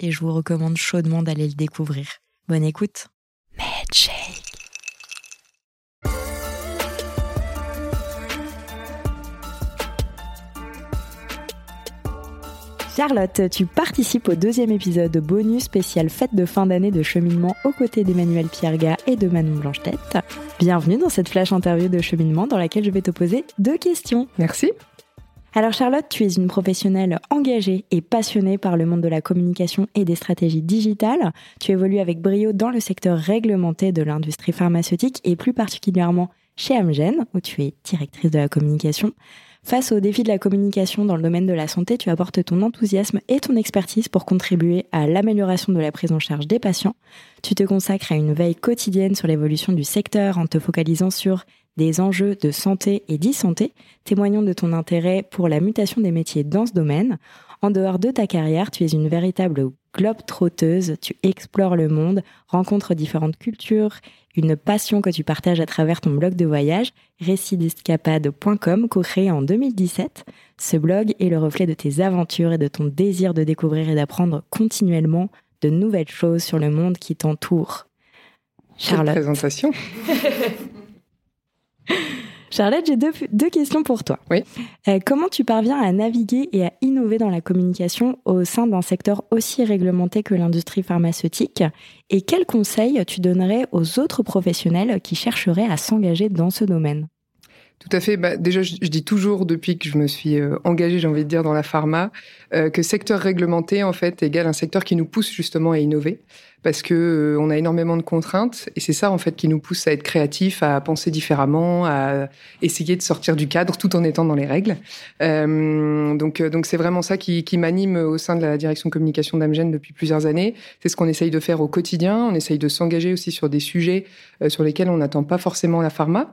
et je vous recommande chaudement d'aller le découvrir. Bonne écoute. Charlotte, tu participes au deuxième épisode bonus spécial fête de fin d'année de cheminement aux côtés d'Emmanuel Pierga et de Manon Blanche-Tête. Bienvenue dans cette flash interview de cheminement dans laquelle je vais te poser deux questions. Merci. Alors Charlotte, tu es une professionnelle engagée et passionnée par le monde de la communication et des stratégies digitales. Tu évolues avec brio dans le secteur réglementé de l'industrie pharmaceutique et plus particulièrement chez Amgen, où tu es directrice de la communication. Face aux défis de la communication dans le domaine de la santé, tu apportes ton enthousiasme et ton expertise pour contribuer à l'amélioration de la prise en charge des patients. Tu te consacres à une veille quotidienne sur l'évolution du secteur en te focalisant sur des enjeux de santé et d'e-santé, témoignant de ton intérêt pour la mutation des métiers dans ce domaine. En dehors de ta carrière, tu es une véritable globe trotteuse, tu explores le monde, rencontres différentes cultures, une passion que tu partages à travers ton blog de voyage, récitdescapade.com, co-créé en 2017. Ce blog est le reflet de tes aventures et de ton désir de découvrir et d'apprendre continuellement de nouvelles choses sur le monde qui t'entoure. Charlotte. présentation. Charlotte, j'ai deux, questions pour toi. Oui. Euh, comment tu parviens à naviguer et à innover dans la communication au sein d'un secteur aussi réglementé que l'industrie pharmaceutique? Et quels conseils tu donnerais aux autres professionnels qui chercheraient à s'engager dans ce domaine? Tout à fait. Bah, déjà, je, dis toujours depuis que je me suis euh, engagée, j'ai envie de dire, dans la pharma, euh, que secteur réglementé, en fait, égale un secteur qui nous pousse justement à innover parce que euh, on a énormément de contraintes et c'est ça en fait qui nous pousse à être créatifs, à penser différemment, à essayer de sortir du cadre tout en étant dans les règles. Euh, donc euh, donc c'est vraiment ça qui, qui m'anime au sein de la direction communication d'Amgen depuis plusieurs années. C'est ce qu'on essaye de faire au quotidien. On essaye de s'engager aussi sur des sujets euh, sur lesquels on n'attend pas forcément la pharma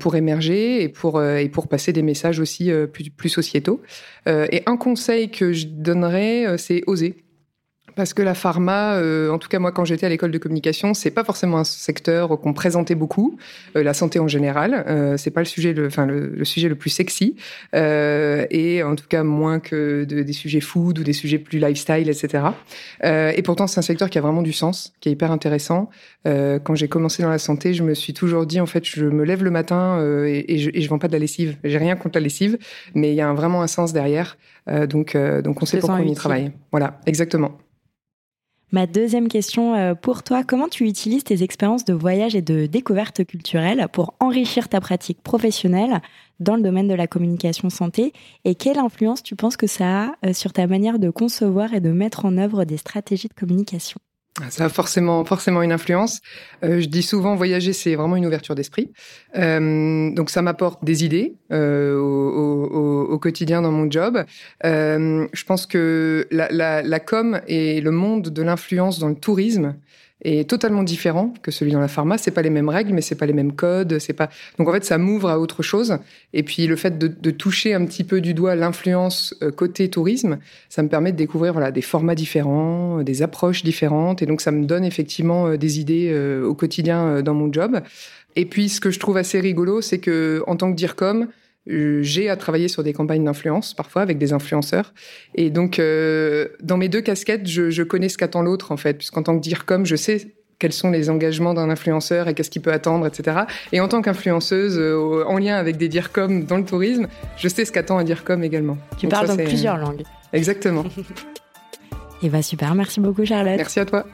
pour émerger et pour et pour passer des messages aussi plus, plus sociétaux. et un conseil que je donnerais, c'est oser. Parce que la pharma, euh, en tout cas moi quand j'étais à l'école de communication, c'est pas forcément un secteur qu'on présentait beaucoup. Euh, la santé en général, euh, c'est pas le sujet, le, enfin le, sujet le plus sexy, euh, et en tout cas moins que de, des sujets food ou des sujets plus lifestyle, etc. Euh, et pourtant c'est un secteur qui a vraiment du sens, qui est hyper intéressant. quand j'ai commencé dans la santé, je me suis toujours dit en fait je me lève le matin et, et, je, et je vends pas de la lessive. J'ai rien contre la lessive, mais il y a vraiment un sens derrière. donc donc on sait pourquoi on y travaille. Voilà, exactement. Ma deuxième question euh, pour toi, comment tu utilises tes expériences de voyage et de découverte culturelle pour enrichir ta pratique professionnelle dans le domaine de la communication santé? Et quelle influence tu penses que ça a euh, sur ta manière de concevoir et de mettre en œuvre des stratégies de communication? Ça a forcément, forcément une influence. Euh, je dis souvent, voyager, c'est vraiment une ouverture d'esprit. Euh, donc, ça m'apporte des idées euh, au, au, au, quotidien dans mon job. Euh, je pense que la, la, la com et le monde de l'influence dans le tourisme est totalement différent que celui dans la pharma. C'est pas les mêmes règles, mais c'est pas les mêmes codes. C'est pas donc en fait ça m'ouvre à autre chose. Et puis le fait de, de toucher un petit peu du doigt l'influence euh, côté tourisme, ça me permet de découvrir voilà des formats différents, euh, des approches différentes. Et donc ça me donne effectivement euh, des idées au quotidien dans mon job. Et puis ce que je trouve assez rigolo, c'est que en tant que DIRCOM, j'ai à travailler sur des campagnes d'influence, parfois avec des influenceurs. Et donc, euh, dans mes deux casquettes, je, je connais ce qu'attend l'autre, en fait, puisqu'en tant que dire comme, je sais quels sont les engagements d'un influenceur et qu'est-ce qu'il peut attendre, etc. Et en tant qu'influenceuse, euh, en lien avec des DIRCOM dans le tourisme, je sais ce qu'attend un DIRCOM également. Tu parles dans plusieurs langues. Exactement. et bah super, merci beaucoup Charlotte. Merci à toi.